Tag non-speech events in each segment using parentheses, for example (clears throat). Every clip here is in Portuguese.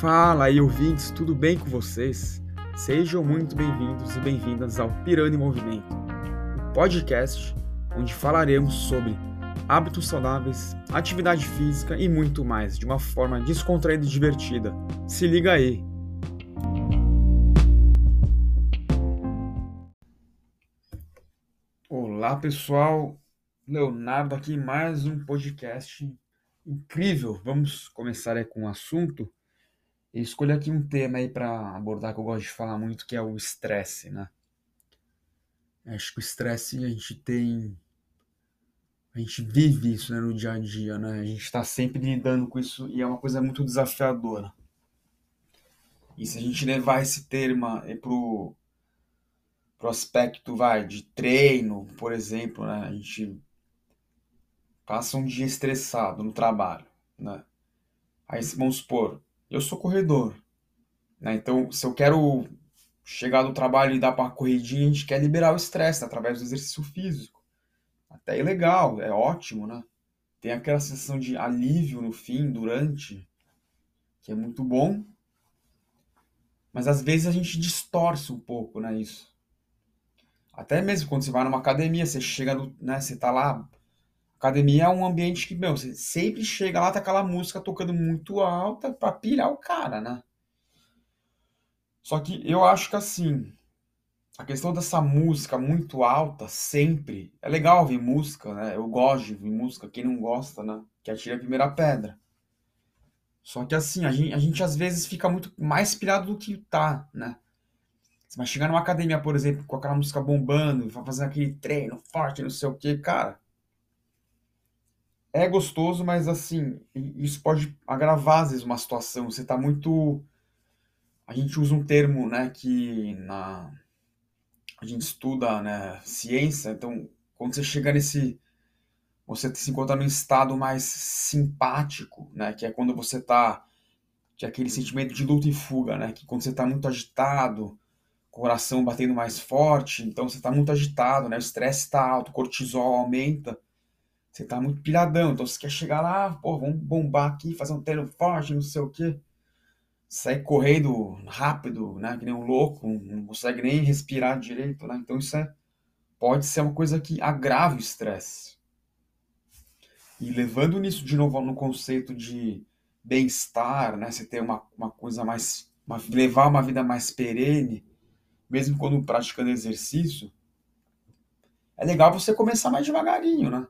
Fala aí, ouvintes, tudo bem com vocês? Sejam muito bem-vindos e bem-vindas ao Pirando em Movimento, um podcast onde falaremos sobre hábitos saudáveis, atividade física e muito mais, de uma forma descontraída e divertida. Se liga aí! Olá pessoal, Leonardo aqui, mais um podcast incrível. Vamos começar com um assunto eu escolhi aqui um tema aí para abordar que eu gosto de falar muito, que é o estresse, né? Acho que o estresse a gente tem. A gente vive isso né, no dia a dia, né? A gente está sempre lidando com isso e é uma coisa muito desafiadora. E se a gente levar esse termo pro, pro aspecto, vai, de treino, por exemplo, né? A gente passa um dia estressado no trabalho, né? Aí vamos supor, eu sou corredor. Né? Então, se eu quero chegar do trabalho e dar uma corridinha, a gente quer liberar o estresse né? através do exercício físico. Até é legal, é ótimo, né? Tem aquela sensação de alívio no fim, durante, que é muito bom. Mas às vezes a gente distorce um pouco, né, isso. Até mesmo quando você vai numa academia, você chega, no, né, você tá lá Academia é um ambiente que, meu, você sempre chega lá, tá aquela música tocando muito alta pra pilhar o cara, né? Só que eu acho que assim, a questão dessa música muito alta, sempre, é legal ouvir música, né? Eu gosto de ouvir música, quem não gosta, né? Que atira a primeira pedra. Só que assim, a gente, a gente às vezes fica muito mais pilhado do que tá, né? Você vai chegar numa academia, por exemplo, com aquela música bombando, vai fazer aquele treino forte, não sei o que, cara é gostoso, mas assim, isso pode agravar às vezes uma situação. Você está muito. A gente usa um termo, né, que na a gente estuda, né, ciência. Então, quando você chega nesse, você se encontra num estado mais simpático, né, que é quando você está que é aquele sentimento de luta e fuga, né, que quando você está muito agitado, coração batendo mais forte, então você está muito agitado, né, o estresse está alto, o cortisol aumenta. Você tá muito pilhadão, então você quer chegar lá, pô, vamos bombar aqui, fazer um treino não sei o quê. Sair correndo rápido, né, que nem um louco, não consegue nem respirar direito, né? Então isso é, pode ser uma coisa que agrave o estresse. E levando nisso de novo no conceito de bem-estar, né, você ter uma, uma coisa mais, uma, levar uma vida mais perene, mesmo quando praticando exercício, é legal você começar mais devagarinho, né?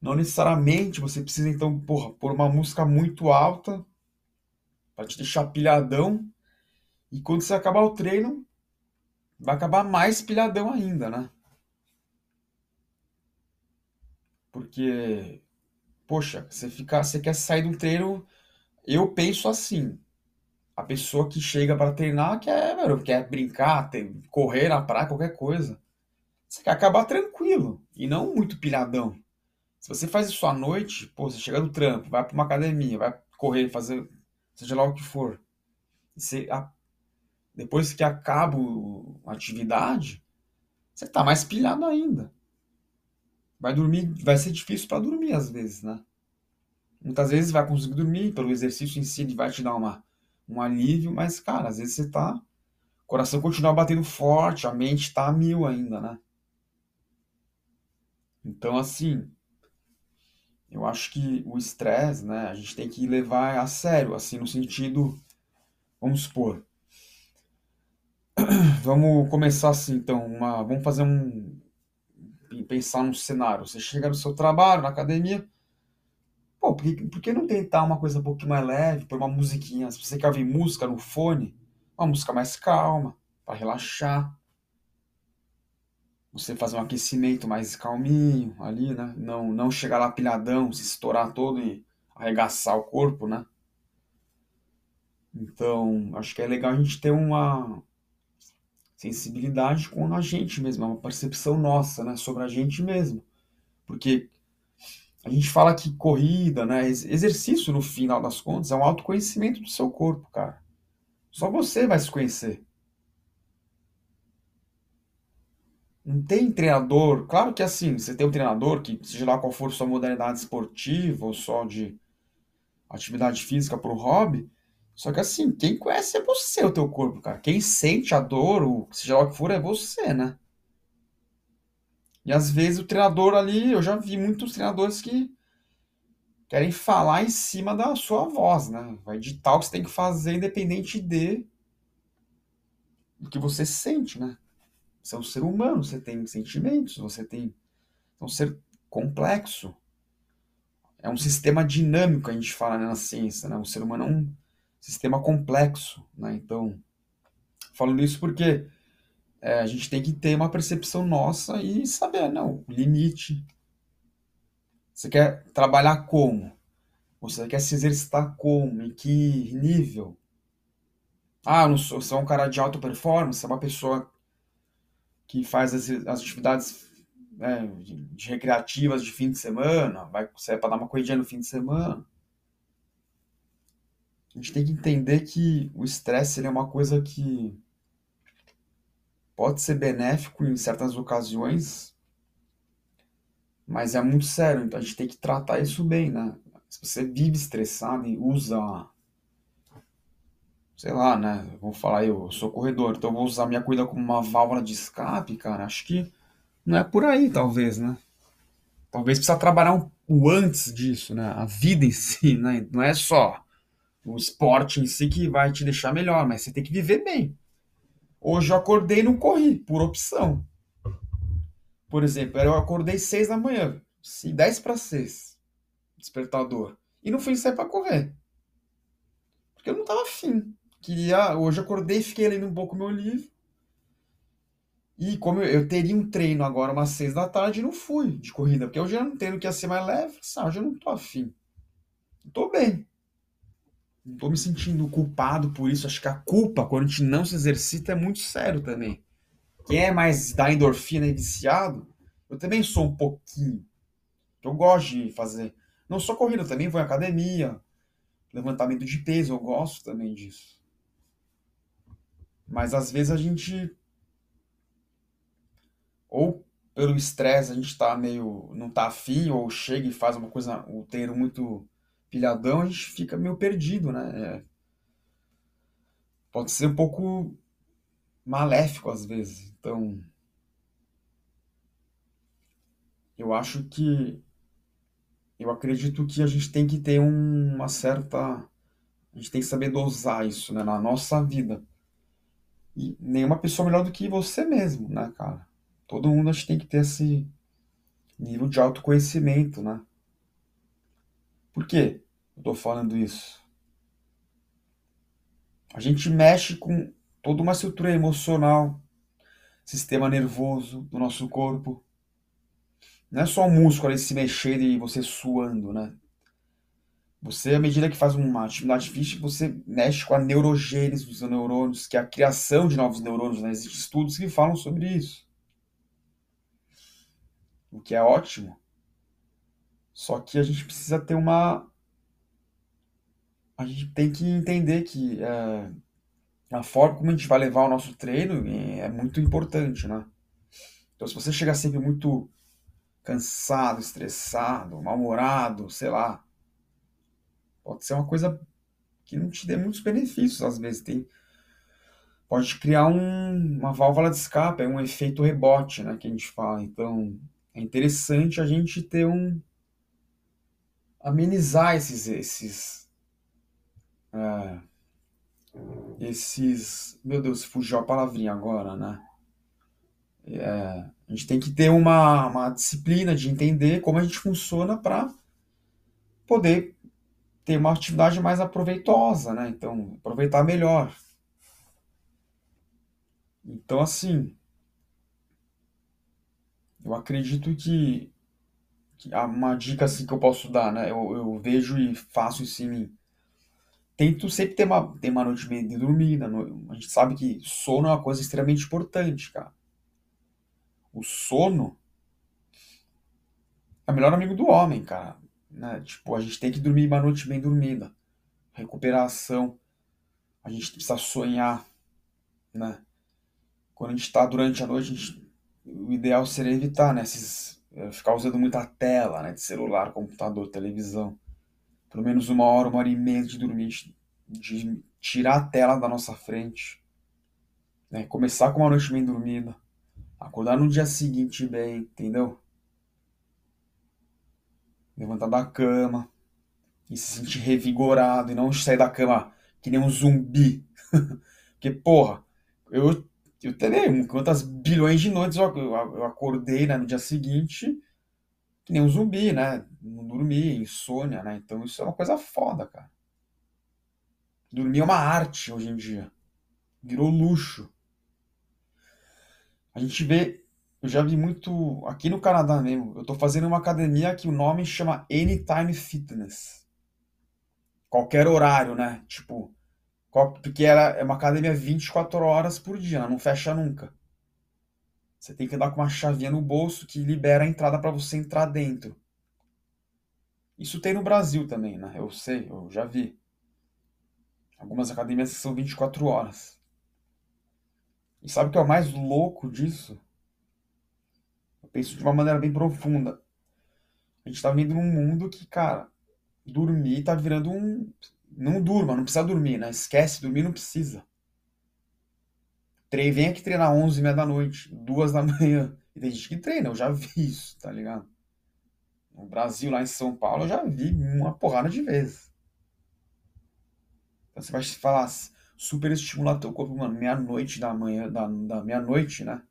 Não necessariamente você precisa, então, pôr uma música muito alta para te deixar pilhadão. E quando você acabar o treino, vai acabar mais pilhadão ainda, né? Porque, poxa, você fica, você quer sair do treino. Eu penso assim. A pessoa que chega para treinar quer, mano, quer brincar, correr na praia, qualquer coisa. Você quer acabar tranquilo e não muito pilhadão. Se você faz isso à noite, pô, você chega do trampo, vai para uma academia, vai correr, fazer seja lá o que for. Você, a, depois que acaba a atividade, você tá mais pilhado ainda. Vai dormir, vai ser difícil para dormir às vezes, né? Muitas vezes vai conseguir dormir, pelo exercício em si ele vai te dar uma, um alívio, mas, cara, às vezes você tá. O coração continua batendo forte, a mente tá a mil ainda, né? Então, assim, eu acho que o estresse, né, a gente tem que levar a sério, assim, no sentido, vamos supor, (clears throat) vamos começar assim, então, uma, vamos fazer um, pensar num cenário, você chega no seu trabalho, na academia, pô, por que, por que não tentar uma coisa um pouquinho mais leve, pôr uma musiquinha, se você quer ouvir música no fone, uma música mais calma, para relaxar, você fazer um aquecimento mais calminho ali, né? Não, não chegar lá pilhadão, se estourar todo e arregaçar o corpo, né? Então, acho que é legal a gente ter uma sensibilidade com a gente mesmo, uma percepção nossa, né, sobre a gente mesmo. Porque a gente fala que corrida, né, exercício no final das contas é um autoconhecimento do seu corpo, cara. Só você vai se conhecer. Não tem treinador. Claro que assim, você tem um treinador que, seja lá qual for sua modalidade esportiva ou só de atividade física para o hobby, Só que assim, quem conhece é você, o teu corpo, cara. Quem sente a dor, o seja lá o que for, é você, né? E às vezes o treinador ali, eu já vi muitos treinadores que querem falar em cima da sua voz, né? Vai ditar o que você tem que fazer independente de do que você sente, né? Você é um ser humano, você tem sentimentos, você tem é um ser complexo. É um sistema dinâmico, a gente fala né, na ciência, né? O ser humano é um sistema complexo, né? Então, falando isso porque é, a gente tem que ter uma percepção nossa e saber, não, o limite. Você quer trabalhar como? Você quer se exercitar como? Em que nível? Ah, eu não sou, você é um cara de alta performance, é uma pessoa que faz as, as atividades né, de, de recreativas de fim de semana, vai sair para dar uma corridinha no fim de semana. A gente tem que entender que o estresse é uma coisa que pode ser benéfico em certas ocasiões, mas é muito sério, então a gente tem que tratar isso bem, né? Se você vive estressado e usa, sei lá, né? Vou falar, eu sou corredor, então vou usar minha corrida como uma válvula de escape, cara. Acho que não é por aí, talvez, né? Talvez precisa trabalhar o antes disso, né? A vida em si, (laughs) né? Não é só o esporte em si que vai te deixar melhor, mas você tem que viver bem. Hoje eu acordei e não corri, por opção. Por exemplo, eu acordei seis da manhã, 10 para 6, despertador, e não fui sair para correr. Porque eu não tava afim. Queria, hoje eu acordei fiquei lendo um pouco meu livro. E como eu, eu teria um treino agora umas seis da tarde, não fui de corrida, porque hoje eu não tenho que ia ser mais leve, sabe? Hoje eu não tô afim. Eu tô bem. Não tô me sentindo culpado por isso. Acho que a culpa, quando a gente não se exercita, é muito sério também. Quem é mais da endorfina e viciado, eu também sou um pouquinho. Eu gosto de fazer. Não só corrida, também vou em academia, levantamento de peso, eu gosto também disso. Mas às vezes a gente ou pelo estresse a gente tá meio. não tá afim, ou chega e faz uma coisa, o treino muito pilhadão, a gente fica meio perdido, né? É, pode ser um pouco maléfico às vezes. Então. Eu acho que. Eu acredito que a gente tem que ter um, uma certa. A gente tem que saber dosar isso, né, na nossa vida. E nenhuma pessoa melhor do que você mesmo, né, cara? Todo mundo acho que tem que ter esse nível de autoconhecimento, né? Por que eu tô falando isso? A gente mexe com toda uma estrutura emocional, sistema nervoso do nosso corpo. Não é só o músculo ali se mexendo e você suando, né? Você, à medida que faz uma atividade física, você mexe com a neurogênese dos neurônios, que é a criação de novos neurônios. Né? Existem estudos que falam sobre isso o que é ótimo. Só que a gente precisa ter uma. A gente tem que entender que é, a forma como a gente vai levar o nosso treino é muito importante, né? Então, se você chegar sempre muito cansado, estressado, mal-humorado, sei lá, pode ser uma coisa que não te dê muitos benefícios, às vezes. Tem, pode criar um, uma válvula de escape, um efeito rebote, né, que a gente fala. Então, é interessante a gente ter um amenizar esses esses é, esses meu Deus fugiu a palavrinha agora né é, a gente tem que ter uma, uma disciplina de entender como a gente funciona para poder ter uma atividade mais aproveitosa né então aproveitar melhor então assim eu acredito que, que uma dica assim que eu posso dar, né? Eu, eu vejo e faço isso em mim. Tento sempre ter uma, ter uma noite bem dormida. A gente sabe que sono é uma coisa extremamente importante, cara. O sono é o melhor amigo do homem, cara. Né? Tipo, a gente tem que dormir uma noite bem dormida. Recuperação. A gente precisa sonhar, né? Quando a gente está durante a noite, a gente o ideal seria evitar, né, esses, eh, ficar usando muita tela, né, de celular, computador, televisão. Pelo menos uma hora, uma hora e meia de dormir de tirar a tela da nossa frente, né? Começar com uma noite bem dormida, acordar no dia seguinte bem, entendeu? Levantar da cama e se sentir revigorado e não sair da cama que nem um zumbi. (laughs) Porque, porra, eu, eu também, quantas bilhões de noites eu, eu acordei né, no dia seguinte que nem um zumbi, né? Não dormi, insônia, né? Então isso é uma coisa foda, cara. Dormir é uma arte hoje em dia. Virou luxo. A gente vê, eu já vi muito aqui no Canadá mesmo. Eu tô fazendo uma academia que o nome chama Anytime Fitness. Qualquer horário, né? Tipo, porque ela é uma academia 24 horas por dia, ela não fecha nunca. Você tem que andar com uma chavinha no bolso que libera a entrada para você entrar dentro. Isso tem no Brasil também, né? Eu sei, eu já vi. Algumas academias são 24 horas. E sabe o que é o mais louco disso? Penso de uma maneira bem profunda. A gente tá vivendo num mundo que, cara, dormir tá virando um. Não durma, não precisa dormir, né? Esquece, dormir não precisa. Vem aqui treinar 11 e meia da noite, duas da (laughs) manhã. E tem gente que treina, eu já vi isso, tá ligado? No Brasil, lá em São Paulo, eu já vi uma porrada de vezes. Então você vai falar, super estimular teu corpo, mano, meia-noite da manhã, da, da meia-noite, né?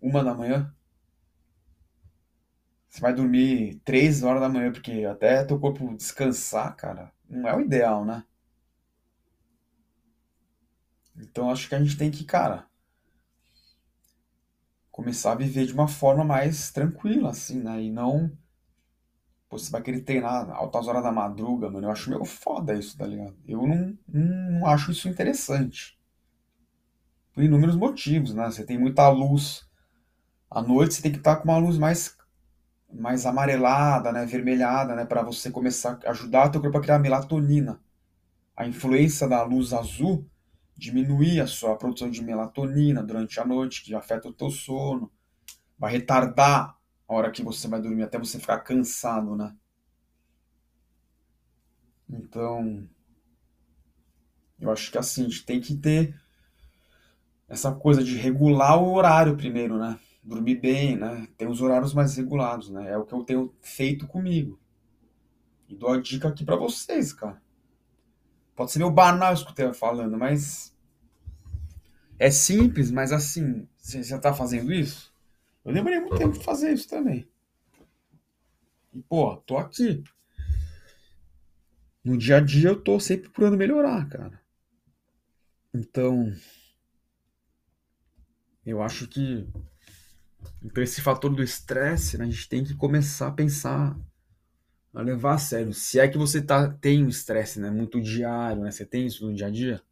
Uma da manhã. Você vai dormir três horas da manhã, porque até teu corpo descansar, cara, não é o ideal, né? Então acho que a gente tem que, cara, começar a viver de uma forma mais tranquila, assim, né? E não Pô, você vai querer treinar altas horas da madruga, mano. Eu acho meio foda isso, tá ligado? Eu não, não acho isso interessante. Por inúmeros motivos, né? Você tem muita luz. À noite você tem que estar com uma luz mais, mais amarelada, né? Vermelhada, né? Para você começar a ajudar o teu corpo a criar melatonina. A influência da luz azul diminuir a sua produção de melatonina durante a noite, que afeta o teu sono. Vai retardar a hora que você vai dormir, até você ficar cansado, né? Então, eu acho que assim, a gente tem que ter essa coisa de regular o horário primeiro, né? Dormir bem, né? Ter os horários mais regulados, né? É o que eu tenho feito comigo. E dou a dica aqui para vocês, cara. Pode ser meio banal isso que eu falando, mas é simples, mas assim, você já tá fazendo isso? Eu demorei muito tempo de fazer isso também. E, pô, tô aqui. No dia a dia eu tô sempre procurando melhorar, cara. Então, eu acho que então esse fator do estresse, né, a gente tem que começar a pensar, a levar a sério. Se é que você tá, tem um estresse, né, muito diário, né, você tem isso no dia a dia?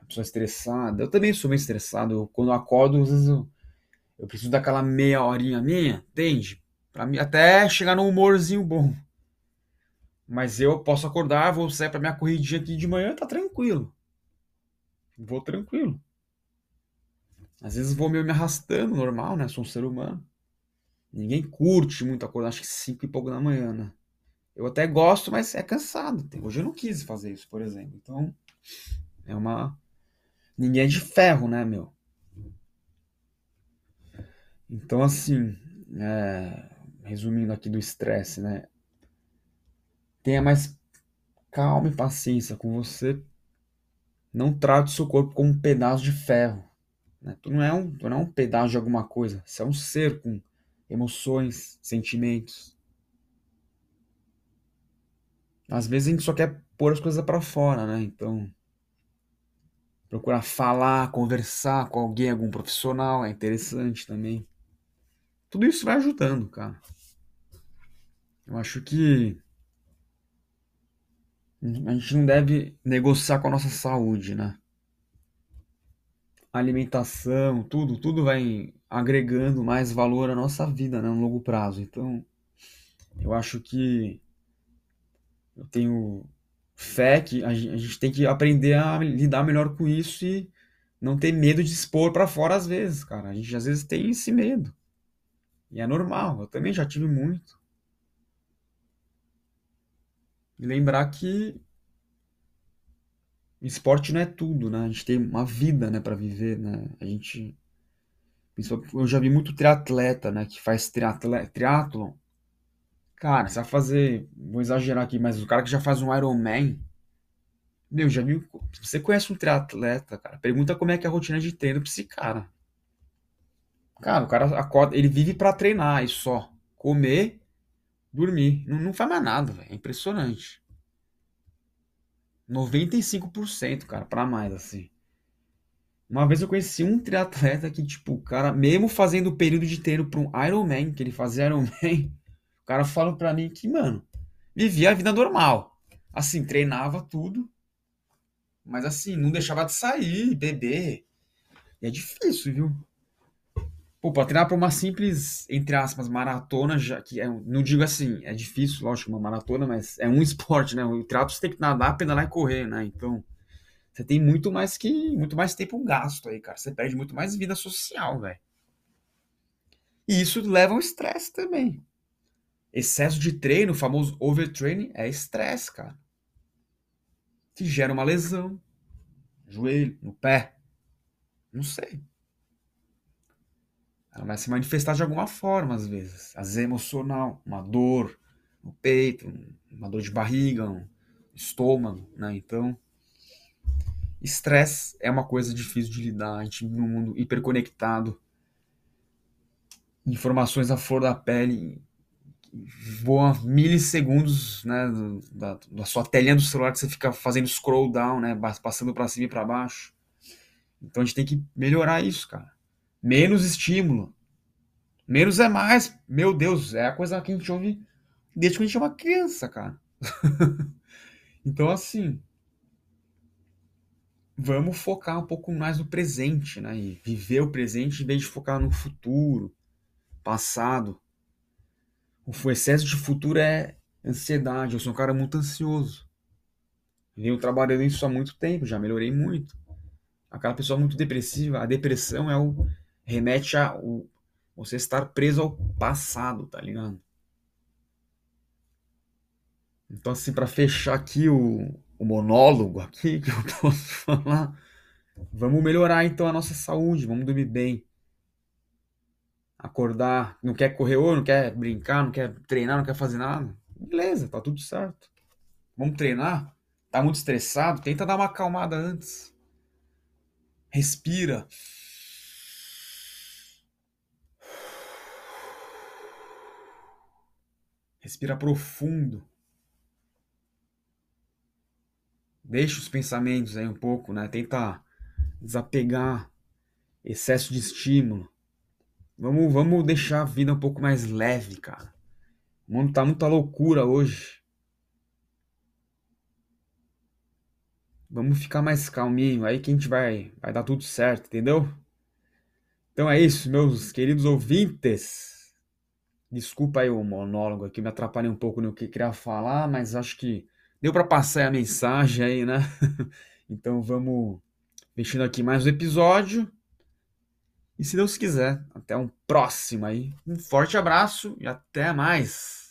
A pessoa estressada. Eu também sou meio estressado. Eu, quando eu acordo, às vezes eu eu preciso daquela meia horinha minha, entende? Pra mim, até chegar num humorzinho bom. Mas eu posso acordar, vou sair pra minha corridinha aqui de manhã, tá tranquilo. Vou tranquilo. Às vezes vou meio me arrastando, normal, né? Sou um ser humano. Ninguém curte muito acordar, acho que 5 e pouco da manhã, né? Eu até gosto, mas é cansado. Hoje eu não quis fazer isso, por exemplo. Então, é uma. Ninguém é de ferro, né, meu? Então, assim, é, resumindo aqui do estresse, né? Tenha mais calma e paciência com você. Não trate o seu corpo como um pedaço de ferro. Né? Tu, não é um, tu não é um pedaço de alguma coisa. Você é um ser com emoções, sentimentos. Às vezes a gente só quer pôr as coisas para fora, né? Então, procurar falar, conversar com alguém, algum profissional, é interessante também. Tudo isso vai ajudando, cara. Eu acho que a gente não deve negociar com a nossa saúde, né? Alimentação, tudo, tudo vai agregando mais valor à nossa vida, né, no longo prazo. Então, eu acho que eu tenho fé que a gente tem que aprender a lidar melhor com isso e não ter medo de expor para fora às vezes, cara. A gente às vezes tem esse medo. E é normal, eu também já tive muito. E lembrar que esporte não é tudo, né? A gente tem uma vida, né, para viver, né? A gente eu já vi muito triatleta, né, que faz triatle, triatlon. Cara, você vai fazer, vou exagerar aqui, mas o cara que já faz um Ironman, meu, já viu, você conhece um triatleta, cara? Pergunta como é que é a rotina de treino pra esse cara. Cara, o cara acorda, ele vive para treinar e só. Comer, dormir. Não, não faz mais nada, velho. É impressionante. 95%, cara, para mais, assim. Uma vez eu conheci um triatleta que, tipo, o cara, mesmo fazendo o período de treino para um Ironman, que ele fazia Ironman, (laughs) o cara falou pra mim que, mano, vivia a vida normal. Assim, treinava tudo, mas assim, não deixava de sair, beber. E é difícil, viu? Pô, pra treinar pra uma simples, entre aspas, maratona, já que é, não digo assim, é difícil, lógico, uma maratona, mas é um (laughs) esporte, né? O triatlo você tem que nadar, pedalar e correr, né? Então, você tem muito mais que muito mais tempo gasto aí, cara. Você perde muito mais vida social, velho. E isso leva ao estresse também. Excesso de treino, o famoso overtraining, é estresse, cara. Que gera uma lesão. Joelho, no pé. Não sei. Ela vai se manifestar de alguma forma, às vezes. Às vezes é emocional, uma dor no peito, uma dor de barriga, um estômago, né? Então, estresse é uma coisa difícil de lidar. A gente vive num mundo hiperconectado. Informações à flor da pele voam milissegundos, né, da, da sua telinha do celular que você fica fazendo scroll down, né, passando para cima e para baixo. Então a gente tem que melhorar isso, cara menos estímulo. Menos é mais. Meu Deus, é a coisa que a gente ouve desde que a gente é uma criança, cara. (laughs) então, assim, vamos focar um pouco mais no presente, né? E viver o presente em vez de focar no futuro, passado. O excesso de futuro é ansiedade. Eu sou um cara muito ansioso. Venho trabalhando isso há muito tempo, já melhorei muito. Aquela pessoa muito depressiva, a depressão é o remete a o, você estar preso ao passado, tá ligado? Então, assim, para fechar aqui o, o monólogo aqui (laughs) que eu posso falar, vamos melhorar então a nossa saúde, vamos dormir bem. Acordar, não quer correr ou não quer brincar, não quer treinar, não quer fazer nada. Beleza, tá tudo certo. Vamos treinar? Tá muito estressado? Tenta dar uma acalmada antes. Respira. Respira profundo. Deixa os pensamentos aí um pouco, né? Tenta desapegar excesso de estímulo. Vamos, vamos deixar a vida um pouco mais leve, cara. O mundo tá muita loucura hoje. Vamos ficar mais calminho, aí que a gente vai, vai dar tudo certo, entendeu? Então é isso, meus queridos ouvintes. Desculpa aí o monólogo aqui, me atrapalhei um pouco no que queria falar, mas acho que deu para passar a mensagem aí, né? (laughs) então vamos mexendo aqui mais um episódio. E se Deus quiser, até um próximo aí. Um forte abraço e até mais.